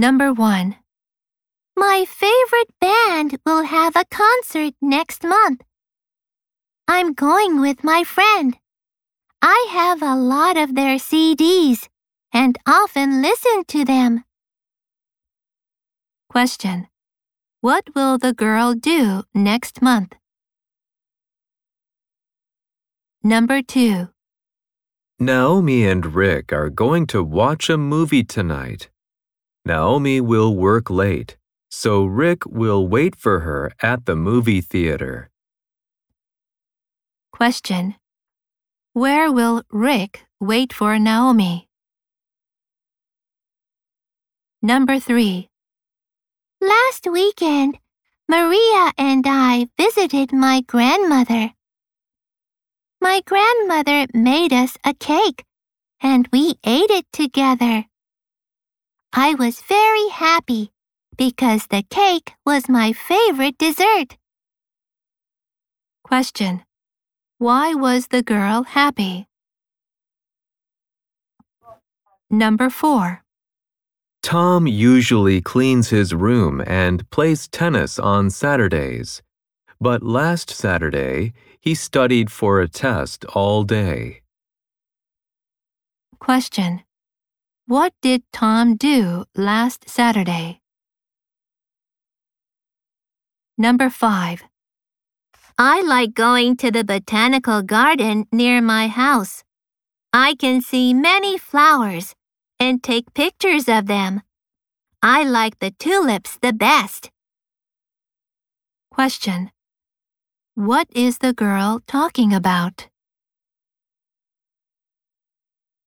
Number 1. My favorite band will have a concert next month. I'm going with my friend. I have a lot of their CDs and often listen to them. Question. What will the girl do next month? Number 2. Naomi and Rick are going to watch a movie tonight. Naomi will work late, so Rick will wait for her at the movie theater. Question. Where will Rick wait for Naomi? Number 3. Last weekend, Maria and I visited my grandmother. My grandmother made us a cake, and we ate it together. I was very happy because the cake was my favorite dessert. Question. Why was the girl happy? Number 4. Tom usually cleans his room and plays tennis on Saturdays. But last Saturday, he studied for a test all day. Question. What did Tom do last Saturday? Number 5. I like going to the botanical garden near my house. I can see many flowers and take pictures of them. I like the tulips the best. Question. What is the girl talking about?